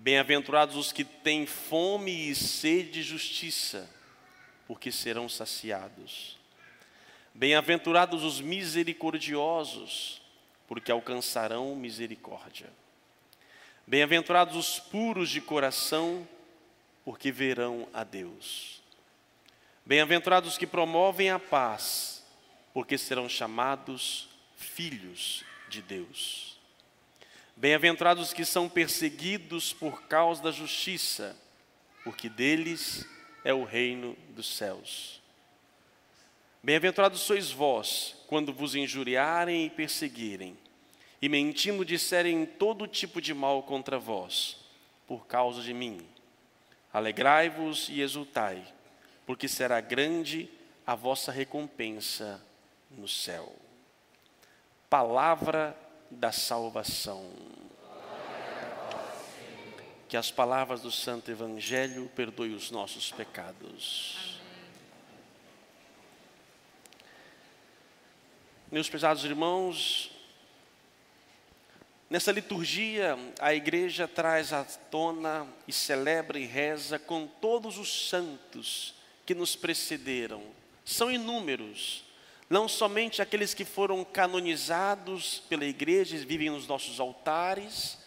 Bem-aventurados os que têm fome e sede de justiça, porque serão saciados. Bem-aventurados os misericordiosos, porque alcançarão misericórdia. Bem-aventurados os puros de coração, porque verão a Deus. Bem-aventurados os que promovem a paz, porque serão chamados filhos de Deus. Bem-aventurados os que são perseguidos por causa da justiça, porque deles é o reino dos céus. Bem-aventurados sois vós, quando vos injuriarem e perseguirem, e mentindo disserem todo tipo de mal contra vós, por causa de mim. Alegrai-vos e exultai, porque será grande a vossa recompensa no céu. Palavra da salvação. Que as palavras do Santo Evangelho perdoem os nossos pecados. Meus pesados irmãos, nessa liturgia a igreja traz à tona e celebra e reza com todos os santos que nos precederam. São inúmeros, não somente aqueles que foram canonizados pela igreja e vivem nos nossos altares,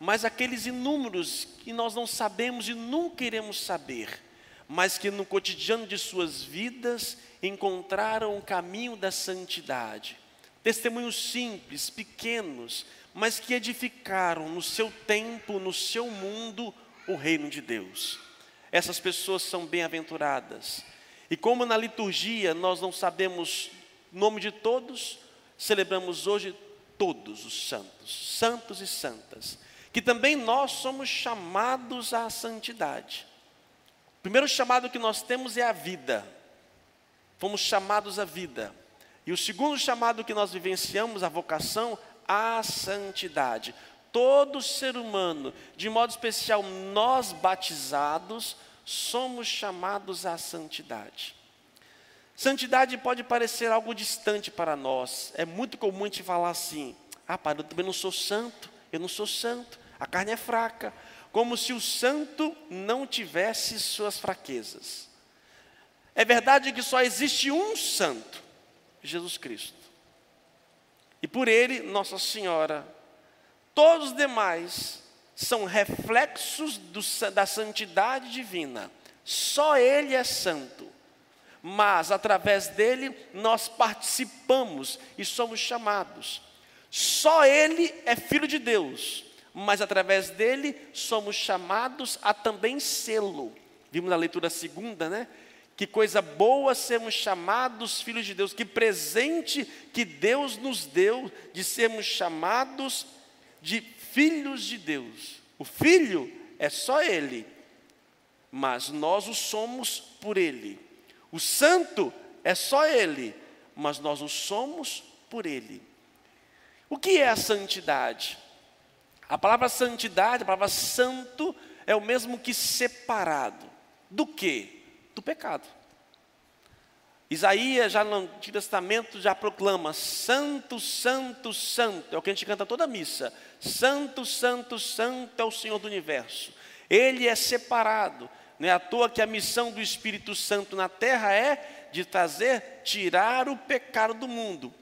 mas aqueles inúmeros que nós não sabemos e nunca iremos saber, mas que no cotidiano de suas vidas encontraram o caminho da santidade. Testemunhos simples, pequenos, mas que edificaram no seu tempo, no seu mundo, o reino de Deus. Essas pessoas são bem-aventuradas. E como na liturgia nós não sabemos o nome de todos, celebramos hoje todos os santos, santos e santas, que também nós somos chamados à santidade. O primeiro chamado que nós temos é a vida. Fomos chamados à vida. E o segundo chamado que nós vivenciamos, a vocação, à santidade. Todo ser humano, de modo especial nós batizados, somos chamados à santidade. Santidade pode parecer algo distante para nós. É muito comum a gente falar assim: ah, pai, eu também não sou santo, eu não sou santo, a carne é fraca. Como se o santo não tivesse suas fraquezas. É verdade que só existe um santo, Jesus Cristo. E por ele, Nossa Senhora. Todos os demais são reflexos do, da santidade divina. Só ele é santo mas através dele nós participamos e somos chamados. Só ele é filho de Deus, mas através dele somos chamados a também sê-lo. Vimos na leitura segunda, né? Que coisa boa sermos chamados filhos de Deus, que presente que Deus nos deu de sermos chamados de filhos de Deus. O filho é só ele, mas nós o somos por ele. O santo é só Ele, mas nós o somos por Ele. O que é a santidade? A palavra santidade, a palavra santo, é o mesmo que separado. Do que? Do pecado. Isaías, já no Antigo Testamento, já proclama: Santo, Santo, Santo. É o que a gente canta toda a missa. Santo, Santo, Santo é o Senhor do universo. Ele é separado. Não é à toa que a missão do Espírito Santo na terra é de trazer, tirar o pecado do mundo.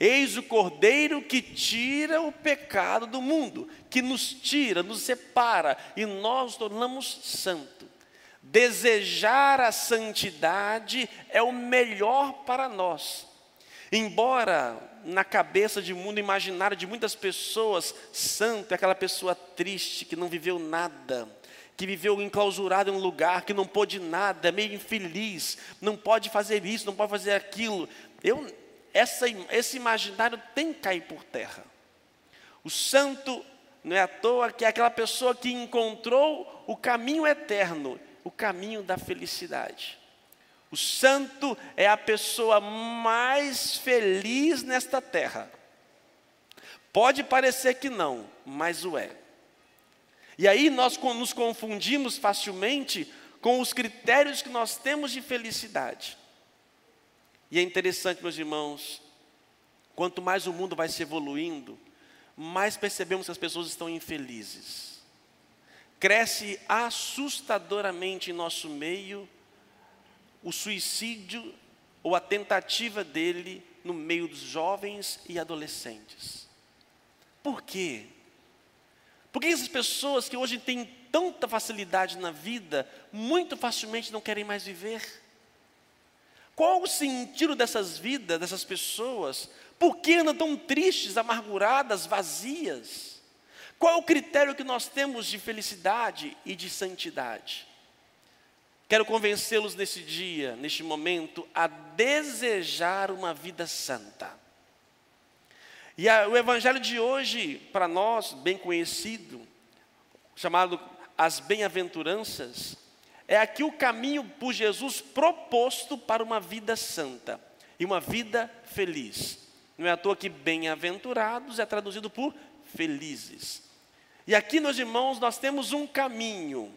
Eis o Cordeiro que tira o pecado do mundo, que nos tira, nos separa e nós tornamos santo. Desejar a santidade é o melhor para nós. Embora na cabeça de mundo imaginário de muitas pessoas, santo é aquela pessoa triste que não viveu nada, que viveu enclausurado em um lugar, que não pôde nada, é meio infeliz, não pode fazer isso, não pode fazer aquilo. Eu, essa, esse imaginário tem que cair por terra. O santo não é à toa que é aquela pessoa que encontrou o caminho eterno, o caminho da felicidade. O santo é a pessoa mais feliz nesta terra. Pode parecer que não, mas o é. E aí nós nos confundimos facilmente com os critérios que nós temos de felicidade. E é interessante, meus irmãos, quanto mais o mundo vai se evoluindo, mais percebemos que as pessoas estão infelizes. Cresce assustadoramente em nosso meio o suicídio ou a tentativa dele no meio dos jovens e adolescentes. Por quê? Porque essas pessoas que hoje têm tanta facilidade na vida, muito facilmente não querem mais viver. Qual o sentido dessas vidas, dessas pessoas? Por que andam tão tristes, amarguradas, vazias? Qual o critério que nós temos de felicidade e de santidade? Quero convencê-los nesse dia, neste momento, a desejar uma vida santa. E a, o evangelho de hoje, para nós, bem conhecido, chamado as bem-aventuranças, é aqui o caminho por Jesus proposto para uma vida santa e uma vida feliz. Não é à toa que bem-aventurados é traduzido por felizes. E aqui, meus irmãos, nós temos um caminho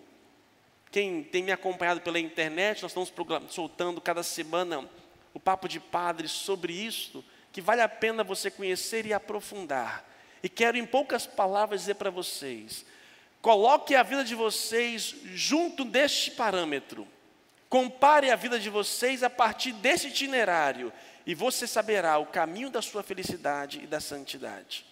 quem tem me acompanhado pela internet, nós estamos soltando cada semana o papo de padre sobre isso, que vale a pena você conhecer e aprofundar. E quero, em poucas palavras, dizer para vocês: coloque a vida de vocês junto deste parâmetro. Compare a vida de vocês a partir desse itinerário, e você saberá o caminho da sua felicidade e da santidade.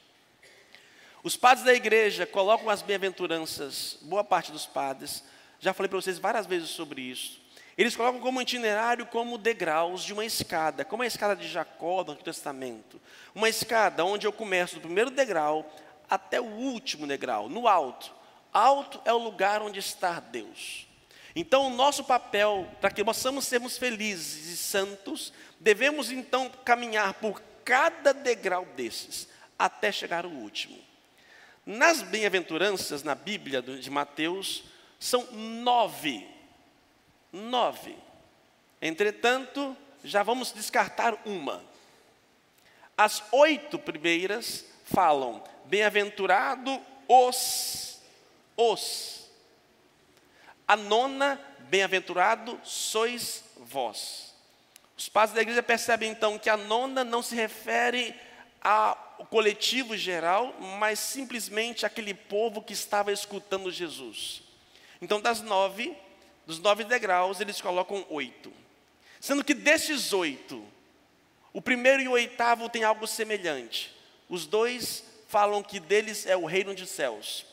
Os padres da igreja colocam as bem-aventuranças, boa parte dos padres, já falei para vocês várias vezes sobre isso. Eles colocam como itinerário como degraus de uma escada, como a escada de Jacó do Antigo Testamento. Uma escada onde eu começo do primeiro degrau até o último degrau, no alto. Alto é o lugar onde está Deus. Então, o nosso papel, para que possamos sermos felizes e santos, devemos então caminhar por cada degrau desses, até chegar ao último. Nas bem-aventuranças, na Bíblia de Mateus, são nove. Nove. Entretanto, já vamos descartar uma. As oito primeiras falam: bem-aventurado os, os. A nona, bem-aventurado sois vós. Os pais da igreja percebem então que a nona não se refere ao coletivo geral, mas simplesmente aquele povo que estava escutando Jesus. Então, das nove, dos nove degraus, eles colocam oito. Sendo que desses oito, o primeiro e o oitavo tem algo semelhante. Os dois falam que deles é o reino dos céus.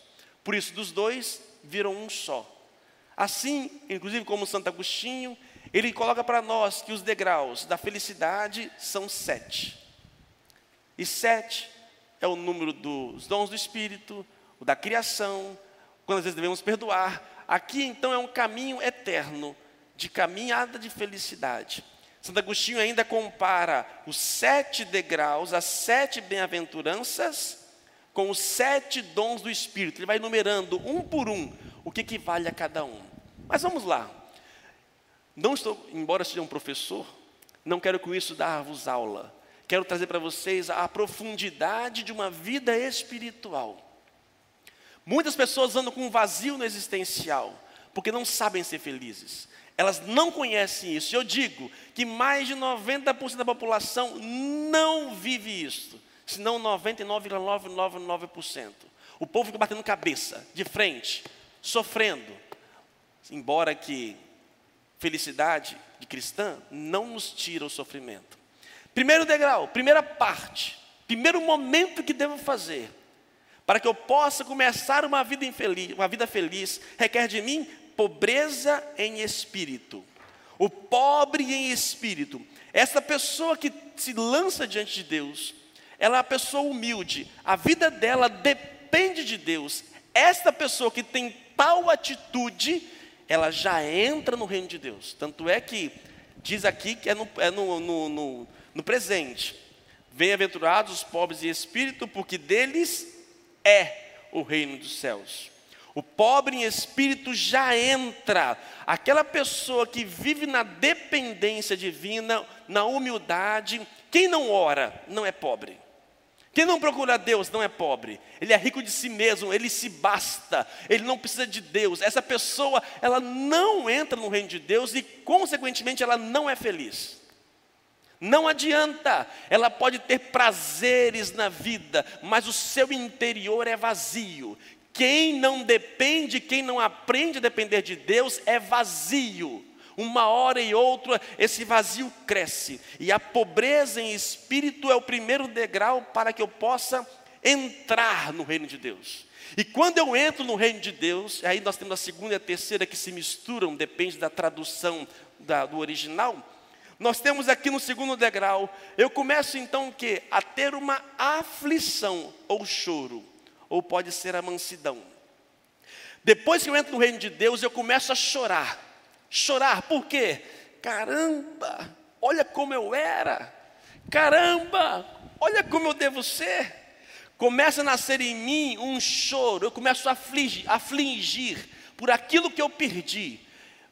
Por isso, dos dois, viram um só. Assim, inclusive como Santo Agostinho, ele coloca para nós que os degraus da felicidade são sete. E sete é o número dos dons do Espírito, o da criação, quando às vezes devemos perdoar, Aqui então é um caminho eterno, de caminhada de felicidade. Santo Agostinho ainda compara os sete degraus, as sete bem-aventuranças, com os sete dons do Espírito. Ele vai numerando um por um o que equivale a cada um. Mas vamos lá. Não estou, embora seja um professor, não quero com isso dar-vos aula. Quero trazer para vocês a profundidade de uma vida espiritual. Muitas pessoas andam com um vazio no existencial, porque não sabem ser felizes. Elas não conhecem isso. Eu digo que mais de 90% da população não vive isso, senão 99,999%. O povo fica batendo cabeça, de frente, sofrendo. Embora que felicidade de cristã não nos tira o sofrimento. Primeiro degrau, primeira parte, primeiro momento que devo fazer para que eu possa começar uma vida infeliz, uma vida feliz, requer de mim pobreza em espírito. O pobre em espírito, essa pessoa que se lança diante de Deus, ela é uma pessoa humilde, a vida dela depende de Deus. Esta pessoa que tem tal atitude, ela já entra no reino de Deus. Tanto é que diz aqui que é no, é no, no, no, no presente. Bem-aventurados os pobres em espírito, porque deles é o reino dos céus. O pobre em espírito já entra. Aquela pessoa que vive na dependência divina, na humildade. Quem não ora não é pobre. Quem não procura Deus não é pobre. Ele é rico de si mesmo, ele se basta, ele não precisa de Deus. Essa pessoa, ela não entra no reino de Deus e, consequentemente, ela não é feliz. Não adianta, ela pode ter prazeres na vida, mas o seu interior é vazio. Quem não depende, quem não aprende a depender de Deus é vazio. Uma hora e outra esse vazio cresce, e a pobreza em espírito é o primeiro degrau para que eu possa entrar no reino de Deus. E quando eu entro no reino de Deus, aí nós temos a segunda e a terceira que se misturam, depende da tradução da, do original. Nós temos aqui no segundo degrau, eu começo então o quê? A ter uma aflição ou choro, ou pode ser a mansidão. Depois que eu entro no reino de Deus, eu começo a chorar. Chorar, por quê? Caramba, olha como eu era. Caramba, olha como eu devo ser. Começa a nascer em mim um choro, eu começo a afligir, afligir por aquilo que eu perdi.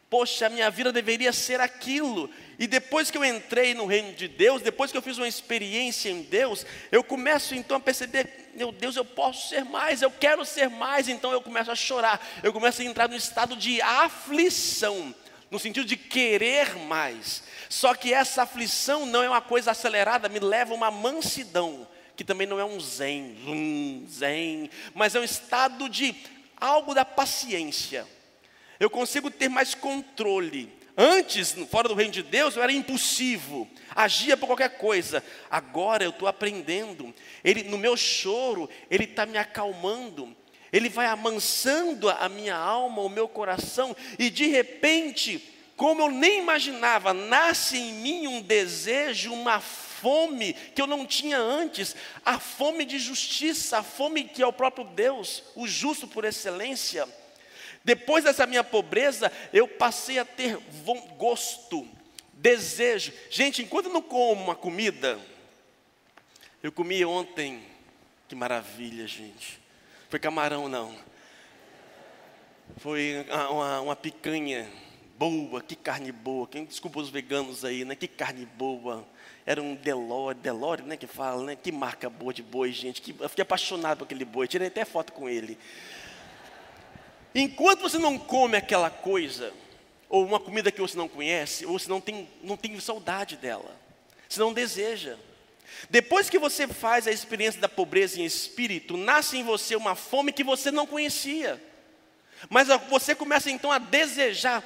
Poxa, a minha vida deveria ser aquilo. E depois que eu entrei no reino de Deus, depois que eu fiz uma experiência em Deus, eu começo então a perceber, meu Deus, eu posso ser mais, eu quero ser mais, então eu começo a chorar, eu começo a entrar no estado de aflição, no sentido de querer mais. Só que essa aflição não é uma coisa acelerada, me leva a uma mansidão, que também não é um zen, um zen, mas é um estado de algo da paciência. Eu consigo ter mais controle Antes, fora do reino de Deus, eu era impulsivo, agia por qualquer coisa. Agora eu estou aprendendo. Ele, no meu choro, Ele está me acalmando. Ele vai amansando a minha alma, o meu coração, e de repente, como eu nem imaginava, nasce em mim um desejo, uma fome que eu não tinha antes, a fome de justiça, a fome que é o próprio Deus, o justo por excelência. Depois dessa minha pobreza, eu passei a ter gosto, desejo. Gente, enquanto eu não como uma comida, eu comi ontem, que maravilha, gente. Foi camarão, não. Foi uma, uma picanha boa, que carne boa. Quem desculpa os veganos aí, né? Que carne boa. Era um Delore, Delore, né? Que fala, né? Que marca boa de boi, gente. Que, eu fiquei apaixonado por aquele boi. Tirei até foto com ele. Enquanto você não come aquela coisa, ou uma comida que você não conhece, ou você não tem, não tem saudade dela, você não deseja. Depois que você faz a experiência da pobreza em espírito, nasce em você uma fome que você não conhecia. Mas você começa então a desejar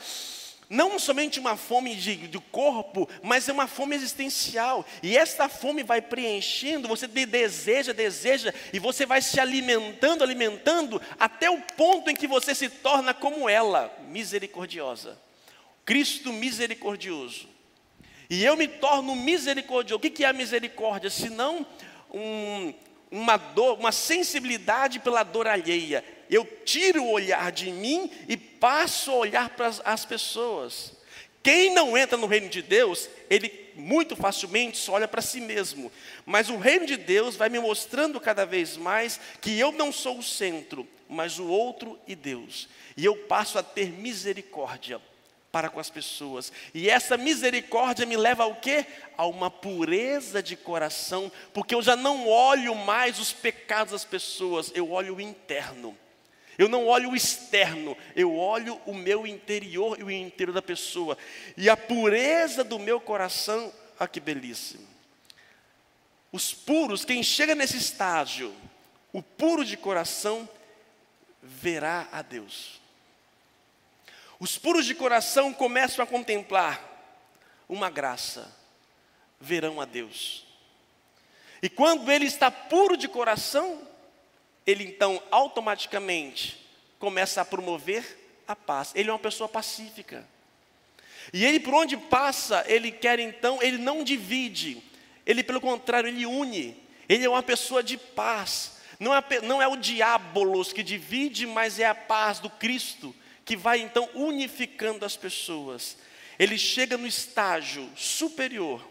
não somente uma fome de, de corpo, mas é uma fome existencial. E esta fome vai preenchendo, você deseja, deseja, e você vai se alimentando, alimentando, até o ponto em que você se torna como ela, misericordiosa. Cristo misericordioso. E eu me torno misericordioso. O que é a misericórdia? Senão um, uma dor, uma sensibilidade pela dor alheia eu tiro o olhar de mim e passo a olhar para as pessoas. Quem não entra no reino de Deus, ele muito facilmente só olha para si mesmo. Mas o reino de Deus vai me mostrando cada vez mais que eu não sou o centro, mas o outro e Deus. E eu passo a ter misericórdia para com as pessoas. E essa misericórdia me leva ao quê? A uma pureza de coração, porque eu já não olho mais os pecados das pessoas, eu olho o interno. Eu não olho o externo, eu olho o meu interior e o interior da pessoa. E a pureza do meu coração, ah, que belíssimo. Os puros, quem chega nesse estágio, o puro de coração, verá a Deus. Os puros de coração começam a contemplar uma graça, verão a Deus. E quando ele está puro de coração, ele então automaticamente começa a promover a paz. Ele é uma pessoa pacífica. E ele, por onde passa, ele quer então, ele não divide, ele, pelo contrário, ele une. Ele é uma pessoa de paz. Não é, não é o diabolos que divide, mas é a paz do Cristo que vai então unificando as pessoas. Ele chega no estágio superior,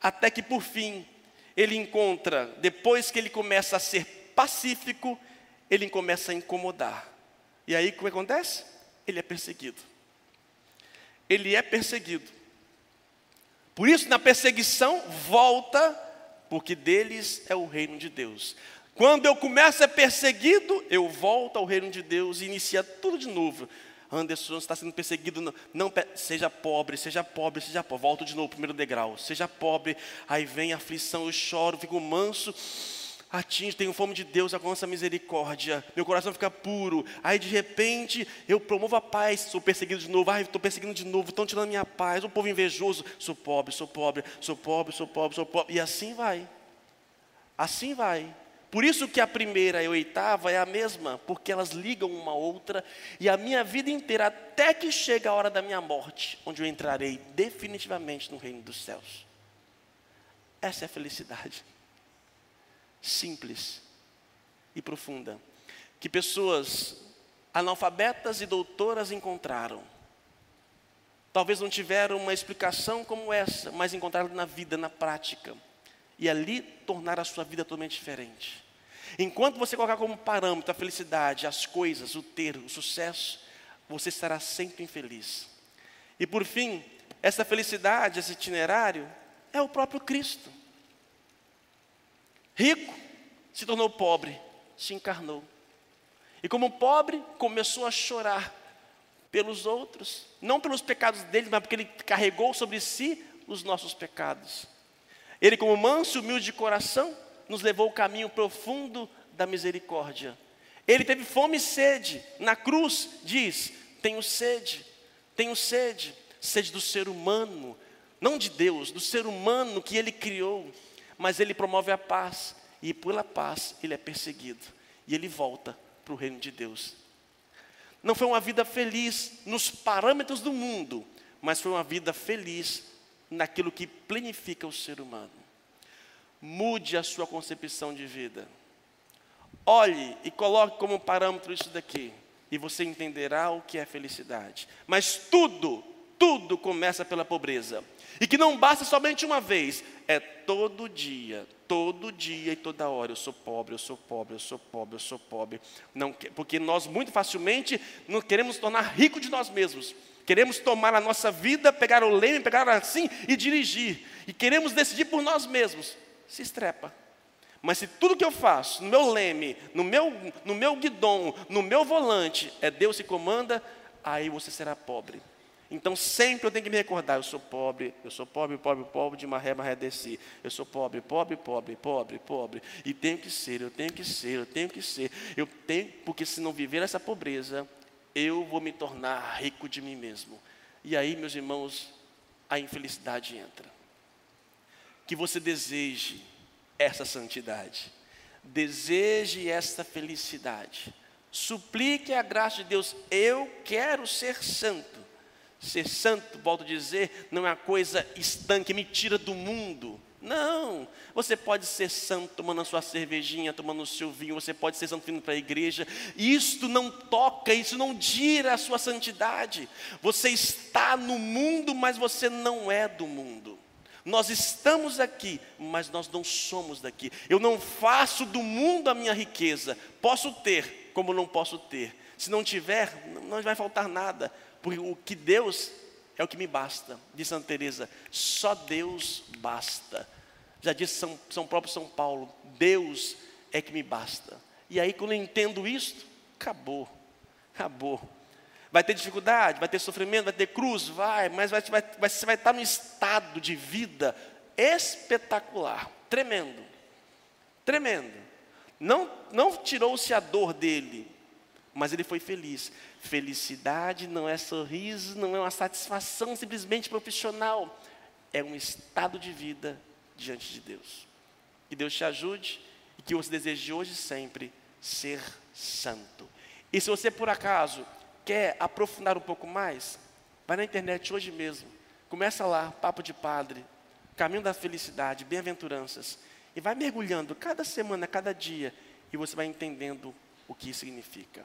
até que por fim ele encontra, depois que ele começa a ser pacífico, ele começa a incomodar. E aí o que acontece? Ele é perseguido. Ele é perseguido. Por isso, na perseguição, volta, porque deles é o reino de Deus. Quando eu começo a ser perseguido, eu volto ao reino de Deus e inicia tudo de novo. Anderson está sendo perseguido, não, não, seja pobre, seja pobre, seja pobre. Volto de novo, primeiro degrau. Seja pobre, aí vem a aflição, eu choro, fico manso, atinge, tenho fome de Deus, alcança a misericórdia, meu coração fica puro. Aí de repente eu promovo a paz, sou perseguido de novo, ai, estou perseguindo de novo, estão tirando minha paz, o povo invejoso, sou pobre, sou pobre, sou pobre, sou pobre, sou pobre, e assim vai. Assim vai. Por isso que a primeira e a oitava é a mesma, porque elas ligam uma outra, e a minha vida inteira, até que chega a hora da minha morte, onde eu entrarei definitivamente no reino dos céus. Essa é a felicidade. Simples e profunda. Que pessoas analfabetas e doutoras encontraram. Talvez não tiveram uma explicação como essa, mas encontraram na vida, na prática e ali tornar a sua vida totalmente diferente. Enquanto você colocar como parâmetro a felicidade, as coisas, o ter, o sucesso, você estará sempre infeliz. E por fim, essa felicidade, esse itinerário, é o próprio Cristo. Rico, se tornou pobre, se encarnou. E como pobre, começou a chorar pelos outros, não pelos pecados dele, mas porque ele carregou sobre si os nossos pecados. Ele, como manso e humilde de coração, nos levou o caminho profundo da misericórdia. Ele teve fome e sede. Na cruz diz: Tenho sede, tenho sede, sede do ser humano, não de Deus, do ser humano que ele criou. Mas ele promove a paz, e pela paz ele é perseguido, e ele volta para o reino de Deus. Não foi uma vida feliz nos parâmetros do mundo, mas foi uma vida feliz naquilo que planifica o ser humano. Mude a sua concepção de vida. Olhe e coloque como parâmetro isso daqui, e você entenderá o que é felicidade. Mas tudo, tudo começa pela pobreza. E que não basta somente uma vez, é todo dia, todo dia e toda hora. Eu sou pobre, eu sou pobre, eu sou pobre, eu sou pobre. Não, porque nós muito facilmente não queremos tornar rico de nós mesmos. Queremos tomar a nossa vida, pegar o leme, pegar assim e dirigir. E queremos decidir por nós mesmos. Se estrepa. Mas se tudo que eu faço, no meu leme, no meu, no meu guidão, no meu volante, é Deus que comanda, aí você será pobre. Então sempre eu tenho que me recordar, eu sou pobre, eu sou pobre, pobre, pobre, de maré, maré desci. Eu sou pobre, pobre, pobre, pobre, pobre. E tenho que ser, eu tenho que ser, eu tenho que ser. Eu tenho, porque se não viver essa pobreza, eu vou me tornar rico de mim mesmo. E aí, meus irmãos, a infelicidade entra. Que você deseje essa santidade, deseje essa felicidade, suplique a graça de Deus. Eu quero ser santo. Ser santo, volto a dizer, não é uma coisa estanque, me tira do mundo. Não, você pode ser santo tomando a sua cervejinha, tomando o seu vinho, você pode ser santo vindo para a igreja. Isto não toca, isso não tira a sua santidade. Você está no mundo, mas você não é do mundo. Nós estamos aqui, mas nós não somos daqui. Eu não faço do mundo a minha riqueza. Posso ter, como não posso ter. Se não tiver, não vai faltar nada, porque o que Deus é o que me basta, diz Santa Teresa. Só Deus basta. Já disse São, São próprio São Paulo, Deus é que me basta. E aí quando eu entendo isso, acabou, acabou. Vai ter dificuldade, vai ter sofrimento, vai ter cruz, vai, mas vai, vai, você vai estar num estado de vida espetacular, tremendo, tremendo. Não, não tirou-se a dor dele, mas ele foi feliz. Felicidade não é sorriso, não é uma satisfação simplesmente profissional, é um estado de vida diante de Deus. Que Deus te ajude e que você deseje hoje e sempre ser santo. E se você por acaso quer aprofundar um pouco mais, vai na internet hoje mesmo. Começa lá, Papo de Padre, Caminho da Felicidade, Bem-aventuranças. E vai mergulhando cada semana, cada dia, e você vai entendendo o que significa.